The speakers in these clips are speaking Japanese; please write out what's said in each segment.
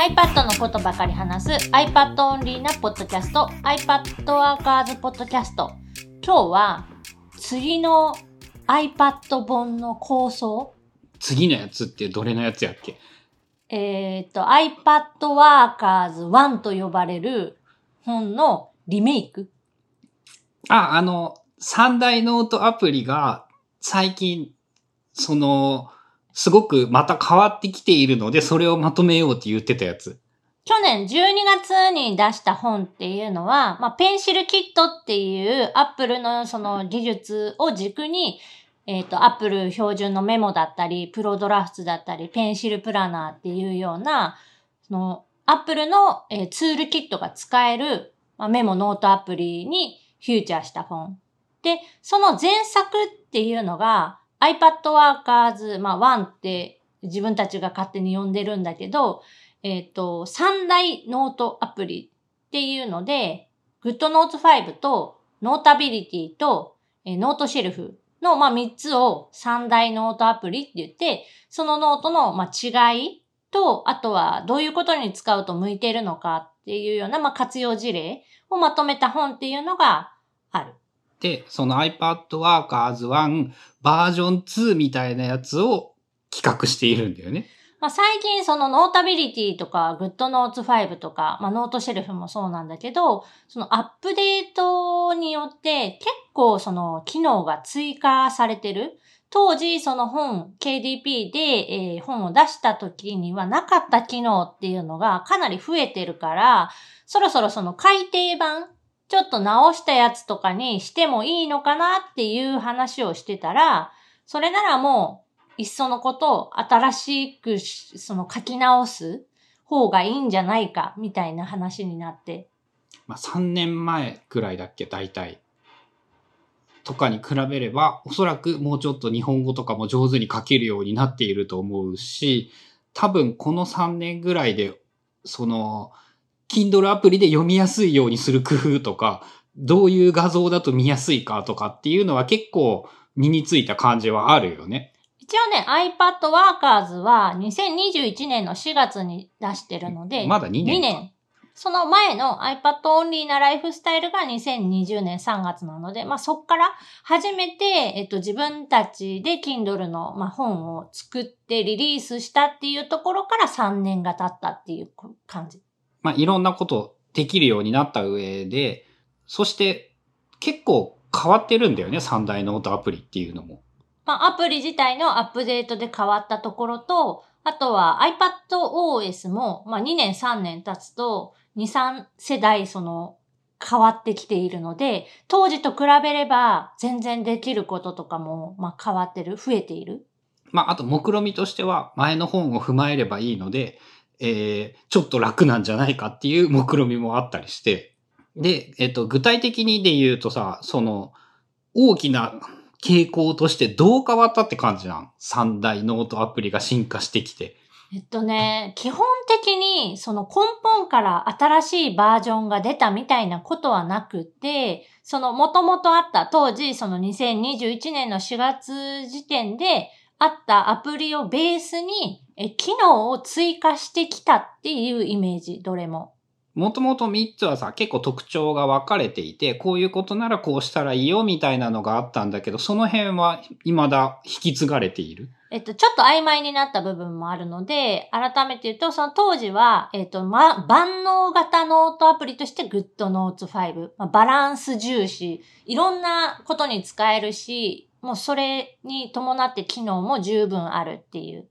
iPad のことばかり話す iPad オンリーなポッドキャスト iPad ワーカーズポッドキャスト。今日は次の iPad 本の構想？次のやつってどれのやつやっけ？えっ、と iPad ワーカーズ1と呼ばれる本のリメイク。あ、あの、三大ノートアプリが最近、その、すごくまた変わってきているので、それをまとめようって言ってたやつ。去年12月に出した本っていうのは、まあ、ペンシルキットっていうアップルのその技術を軸に、えっ、と、アップル標準のメモだったり、プロドラフトだったり、ペンシルプラナーっていうような、その、アップルの、えーツールキットが使える、まあ、メモノートアプリにフィーチャーした本。で、その前作っていうのが iPad Workers、まあ1って自分たちが勝手に呼んでるんだけど、えっ、と、三大ノートアプリっていうので、GoodNotes 5と Notability と、えー Noteshelf の、まあ、3つを三大ノートアプリって言って、そのノートの、まあ、違いと、あとはどういうことに使うと向いてるのかっていうような、まあ、活用事例をまとめた本っていうのがある。で、その iPad Workers 1バージョン2みたいなやつを企画しているんだよね。まあ、最近その Notability とか GoodNotes 5とか、まあ、 Noteshelf もそうなんだけど、そのアップデートによって結構その機能が追加されてる。当時その本 KDP で、えー本を出した時にはなかった機能っていうのがかなり増えてるから、そろそろその改訂版ちょっと直したやつとかにしてもいいのかなっていう話をしてたら、それならもう、いっそのことを新しくその書き直す方がいいんじゃないかみたいな話になって。まあ、3年前くらいだっけ、大体。とかに比べれば、おそらくもうちょっと日本語とかも上手に書けるようになっていると思うし、多分この3年ぐらいで、その、Kindle アプリで読みやすいようにする工夫とか、どういう画像だと見やすいかとかっていうのは結構身についた感じはあるよね。一応ね、iPad Workers は2021年の4月に出してるので、まだ2年か2年。その前の iPad オンリーなライフスタイルが2020年3月なので、まあそっから初めて、えっと自分たちで Kindle の、まあ、本を作ってリリースしたっていうところから3年が経ったっていう感じ。まあ、いろんなことできるようになった上で、そして結構変わってるんだよね、三大ノートアプリっていうのも。まあ、アプリ自体のアップデートで変わったところと、あとは iPadOS も、まあ、2年3年経つと、2、3世代その変わってきているので、当時と比べれば全然できることとかも、まあ、変わってる、増えている。まあ、あと目論見としては、前の本を踏まえればいいので、えー、ちょっと楽なんじゃないかっていう目論見もあったりして。で、えっ、と、具体的にで言うとさ、その、大きな傾向としてどう変わったって感じなん？三大ノートアプリが進化してきて。えっとね、基本的にその根本から新しいバージョンが出たみたいなことはなくて、その元々あった当時その2021年の4月時点であったアプリをベースにえ機能を追加してきたっていうイメージ、どれも。もともと3つはさ、結構特徴が分かれていて、こういうことならこうしたらいいよみたいなのがあったんだけど、その辺は未だ引き継がれている？えっと、ちょっと曖昧になった部分もあるので、改めて言うと、その当時は、えっと、ま、万能型ノートアプリとして GoodNotes 5、まあ、バランス重視、いろんなことに使えるし、もうそれに伴って機能も十分あるっていう。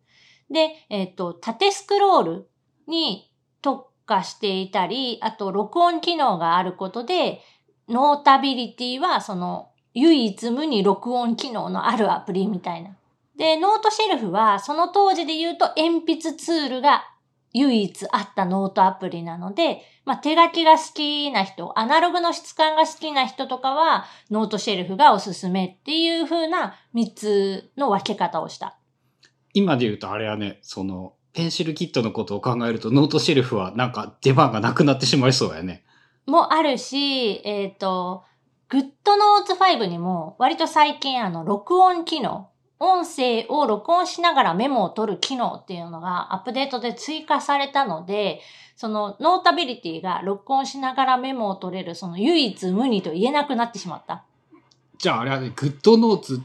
で、えっと、縦スクロールに特化していたり、あと録音機能があることで、 Notability はその唯一無二録音機能のあるアプリみたいな。で、 Noteshelf はその当時で言うと鉛筆ツールが唯一あったノートアプリなので、まあ、手書きが好きな人、アナログの質感が好きな人とかは Noteshelf がおすすめっていう風な3つの分け方をした。今で言うとあれはね、その、 PencilKit のことを考えると、 Noteshelf はなんか出番がなくなってしまいそうやね。もあるし、えっ、と、GoodNotes 5にも割と最近あの録音機能音声を録音しながらメモを取る機能っていうのがアップデートで追加されたので、その Notability が録音しながらメモを取れるその唯一無二と言えなくなってしまった。じゃああれはね、 GoodNotes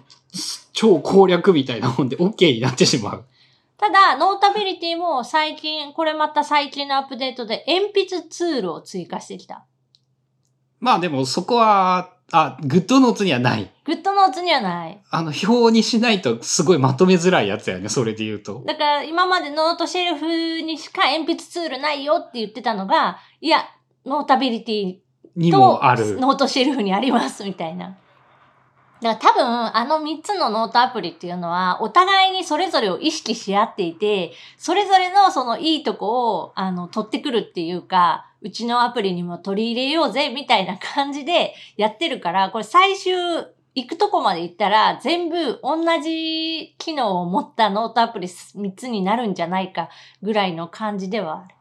超攻略みたいなもんで OK になってしまう。ただ、 Notability も最近、これまた最近のアップデートで鉛筆ツールを追加してきた。まあでもそこは、あ、 GoodNotes にはない。 GoodNotes にはない。あの、表にしないとすごいまとめづらいやつやね、それで言うと。だから今まで Noteshelf にしか鉛筆ツールないよって言ってたのが、いや、Notabilityにもある。ノートシェルフにありますみたいな。だから多分あの3つのノートアプリっていうのはお互いにそれぞれを意識し合っていて、それぞれのそのいいとこをあの取ってくるっていうか、うちのアプリにも取り入れようぜみたいな感じでやってるから、これ最終行くとこまで行ったら全部同じ機能を持ったノートアプリ3つになるんじゃないかぐらいの感じではある。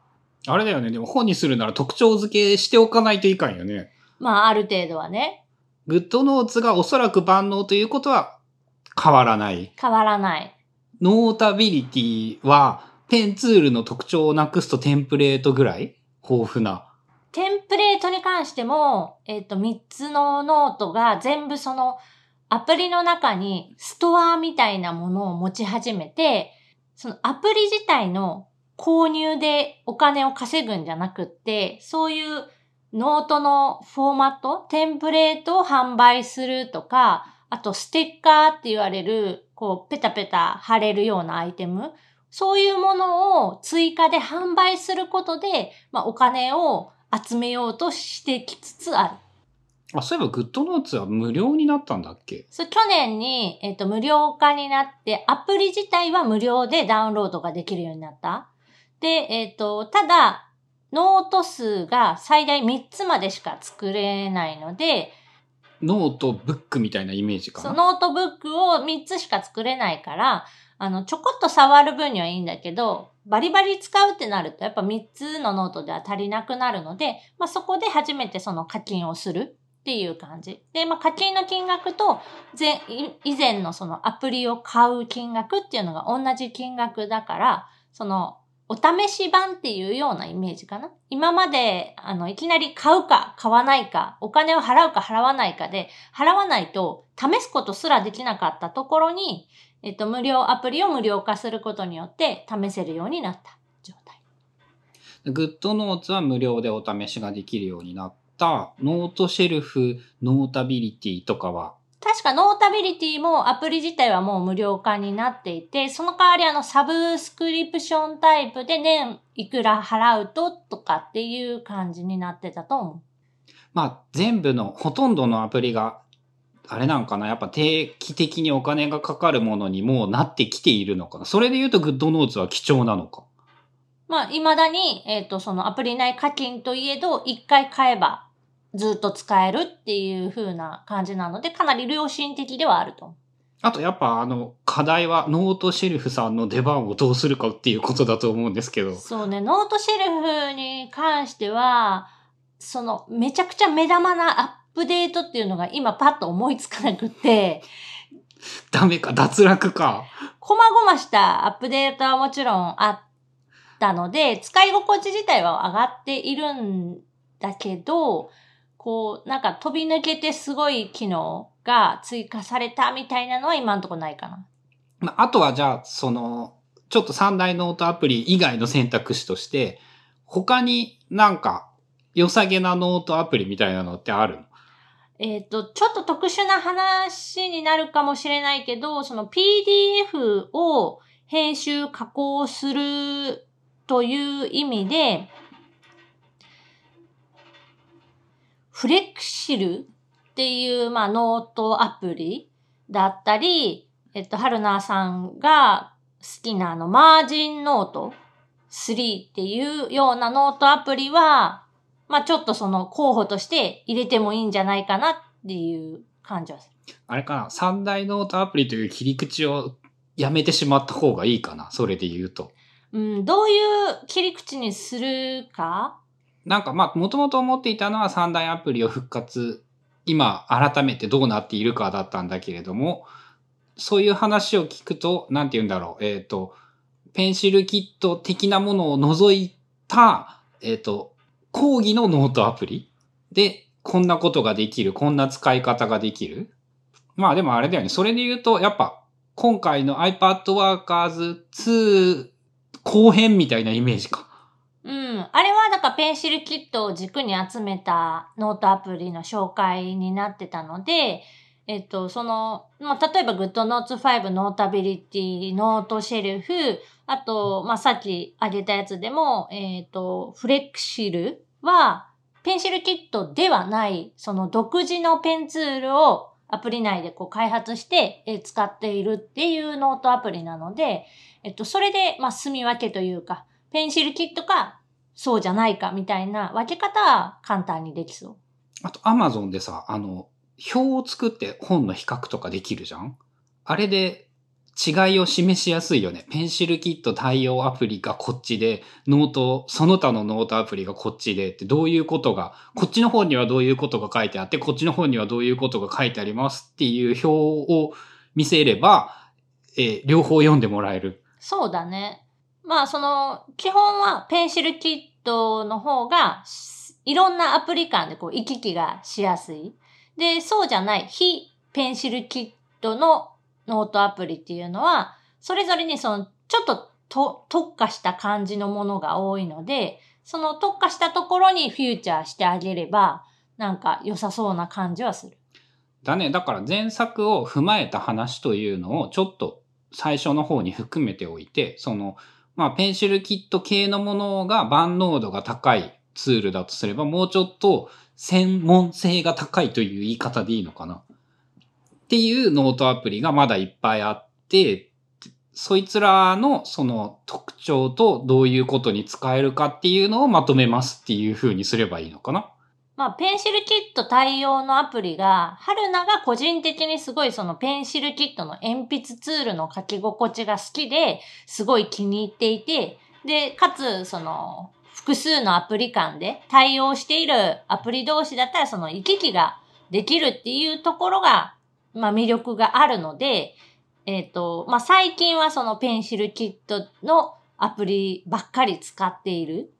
あれだよね、でも本にするなら特徴付けしておかないといかんよね。まあある程度はね、 GoodNotes がおそらく万能ということは変わらない。変わらない。 Notability はペンツールの特徴をなくすとテンプレートぐらい？豊富な。テンプレートに関しても、えっ、と、3つのノートが全部そのアプリの中にストアみたいなものを持ち始めて、そのアプリ自体の購入でお金を稼ぐんじゃなくって、そういうノートのフォーマット、テンプレートを販売するとか、あとステッカーって言われる、こう、ペタペタ貼れるようなアイテム、そういうものを追加で販売することで、まあ、お金を集めようとしてきつつある。あ、そういえば GoodNotes は無料になったんだっけ？それ去年に、えっ、と、無料化になって、アプリ自体は無料でダウンロードができるようになった。で、えっ、と、ただ、ノート数が最大3つまでしか作れないので、ノートブックみたいなイメージかそな。のノートブックを3つしか作れないから、あの、ちょこっと触る分にはいいんだけど、バリバリ使うってなると、やっぱ3つのノートでは足りなくなるので、まあ、そこで初めてその課金をするっていう感じ。で、まあ、課金の金額と、以前のそのアプリを買う金額っていうのが同じ金額だから、その、お試し版っていうようなイメージかな？今まで、あの、いきなり買うか買わないか、お金を払うか払わないかで、払わないと試すことすらできなかったところに、えっと、無料アプリを無料化することによって試せるようになった状態。 GoodNotes は無料でお試しができるようになった。 Noteshelf、Notability とかは、確か Notability もアプリ自体はもう無料化になっていて、その代わりあのサブスクリプションタイプで年いくら払うととかっていう感じになってたと思う。まあ全部の、ほとんどのアプリが、あれなんかな？やっぱ定期的にお金がかかるものにもうなってきているのかな？それで言うと GoodNotes は貴重なのか？まあ、未だに、えっ、と、そのアプリ内課金といえど、一回買えばずっと使えるっていう風な感じなので、かなり良心的ではあると。あとやっぱあの課題は Noteshelf さんの出番をどうするかっていうことだと思うんですけど。そうね、 Noteshelf に関しては、その、めちゃくちゃ目玉なアップデートっていうのが今パッと思いつかなくって、ダメか、脱落か。細々したアップデートはもちろんあったので、使い心地自体は上がっているんだけど、こう、なんか飛び抜けてすごい機能が追加されたみたいなのは今んとこないかな。まああとはじゃあ、その、ちょっと三大ノートアプリ以外の選択肢として、他になんか良さげなノートアプリみたいなのってあるの？えっ、と、ちょっと特殊な話になるかもしれないけど、その PDF を編集加工するという意味で、 Flexcil っていう、まあ、ノートアプリだったり、えっと、春菜さんが好きなあの、 MarginNote 3っていうようなノートアプリは、まあちょっとその候補として入れてもいいんじゃないかなっていう感じはする。あれかな？三大ノートアプリという切り口をやめてしまった方がいいかなそれで言うと。うん、どういう切り口にするかなんかまあ、もともと思っていたのは三大アプリを復活、今改めてどうなっているかだったんだけれども、そういう話を聞くと、なんて言うんだろう。えっ、と、 PencilKit 的なものを除いた、えっ、と、広義のノートアプリで、こんなことができる、こんな使い方ができる。まあでもあれだよね。それで言うと、やっぱ、今回の iPad Workers 2後編みたいなイメージか。あれは、だか PencilKit を軸に集めたノートアプリの紹介になってたので、えっと、その、まあ、例えば GoodNotes 5 Notability、 Noteshelf、あと、まあ、さっき挙げたやつでも、えっと、 Flexcil は、ペンシルキットではない、その独自のペンツールをアプリ内でこう開発して使っているっていうノートアプリなので、えっと、それで、まあ、住み分けというか、ペンシルキットか、そうじゃないかみたいな分け方は簡単にできそう。あと Amazon でさ、あの、表を作って本の比較とかできるじゃん？あれで違いを示しやすいよね。ペンシルキット対応アプリがこっちで、ノート、その他のノートアプリがこっちでってどういうことが、こっちの方にはどういうことが書いてあって、こっちの方にはどういうことが書いてありますっていう表を見せれば、えー両方読んでもらえる。そうだね。まあ、その、基本は PencilKit の方が、いろんなアプリ間でこう行き来がしやすい。で、そうじゃない、非 PencilKit のノートアプリっていうのは、それぞれにその、ちょっとと特化した感じのものが多いので、その特化したところにフューチャーしてあげれば、なんか良さそうな感じはする。だね。だから前作を踏まえた話というのをちょっと最初の方に含めておいて、その、まあ、ペンシルキット系のものが万能度が高いツールだとすれば、もうちょっと専門性が高いという言い方でいいのかな。っていうノートアプリがまだいっぱいあって、そいつらのその特徴とどういうことに使えるかっていうのをまとめますっていう風にすればいいのかな。まあ、ペンシルキット対応のアプリが、春菜が個人的にすごいそのペンシルキットの鉛筆ツールの書き心地が好きで、すごい気に入っていて、で、かつ、その、複数のアプリ間で対応しているアプリ同士だったら、その行き来ができるっていうところが、まあ魅力があるので、えっ、と、まあ最近はそのペンシルキットのアプリばっかり使っている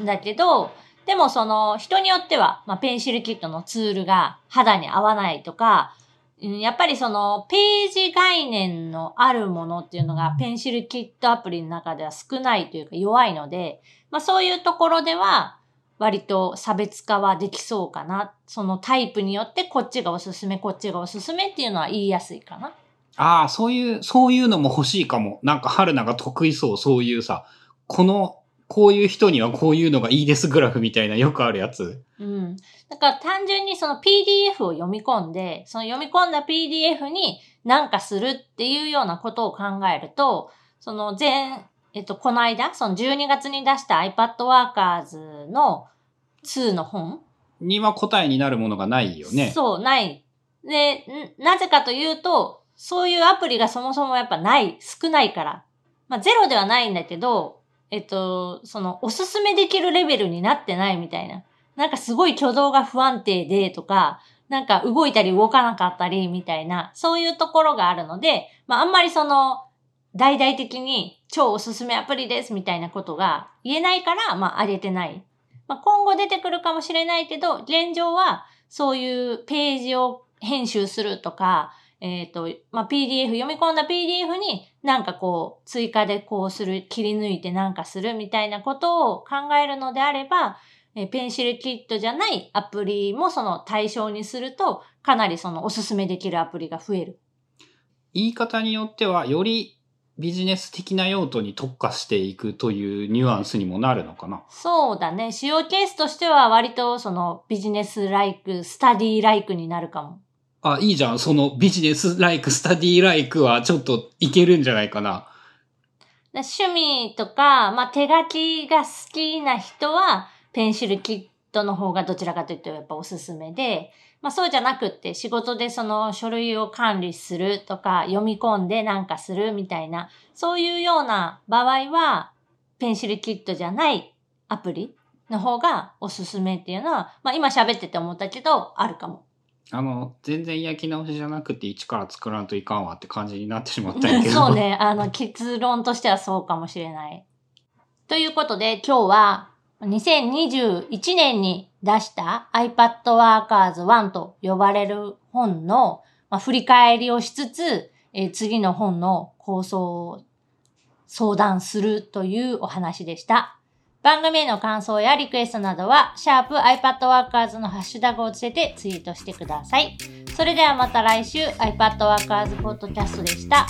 んだけど、でもその人によっては、まあ、ペンシルキットのツールが肌に合わないとか、うんやっぱりそのページ概念のあるものっていうのがペンシルキットアプリの中では少ないというか弱いので、まあそういうところでは割と差別化はできそうかな。そのタイプによってこっちがおすすめ、こっちがおすすめっていうのは言いやすいかな。ああ、そういう、そういうのも欲しいかも。なんか春菜が得意そう、そういうさ、この、こういう人にはこういうのがいいですグラフみたいなよくあるやつ。うん。だから単純にその PDF を読み込んで、その読み込んだ PDF に何かするっていうようなことを考えると、その前、えっと、この間、その12月に出した iPad Workers の2の本には答えになるものがないよね。そう、ない。で、んなぜかというと、そういうアプリがそもそもやっぱない、少ないから。まあ、ゼロではないんだけど、えっと、その、おすすめできるレベルになってないみたいな。なんかすごい挙動が不安定でとか、なんか動いたり動かなかったりみたいな、そういうところがあるので、まああんまりその、大々的に超おすすめアプリですみたいなことが言えないから、まあ上げてない。まあ今後出てくるかもしれないけど、現状はそういうページを編集するとか、えっ、と、まあ、PDF、読み込んだ PDF になんかこう、追加でこうする、切り抜いてなんかするみたいなことを考えるのであれば、えーペンシルキットじゃないアプリもその対象にすると、かなりそのおすすめできるアプリが増える。言い方によっては、よりビジネス的な用途に特化していくというニュアンスにもなるのかな。そうだね。使用ケースとしては割とそのビジネスライク、スタディライクになるかも。あ、いいじゃん。そのビジネスライク、スタディライクはちょっといけるんじゃないかな。趣味とか、まあ、手書きが好きな人は、ペンシルキットの方がどちらかというとやっぱおすすめで、まあ、そうじゃなくって仕事でその書類を管理するとか読み込んでなんかするみたいな、そういうような場合は、ペンシルキットじゃないアプリの方がおすすめっていうのは、まあ、今喋ってて思ったけど、あるかも。あの、全然焼き直しじゃなくて一から作らんといかんわって感じになってしまったんやけど。そう。ね。あの、結論としてはそうかもしれない。ということで、今日は、2021年に出した iPad Workers 1と呼ばれる本の、まあ、振り返りをしつつ、えー次の本の構想を相談するというお話でした。番組への感想やリクエストなどは、シャープ i p a d w o r k e r s のハッシュタグをつけてツイートしてください。それではまた来週 iPad Workers Podcast でした。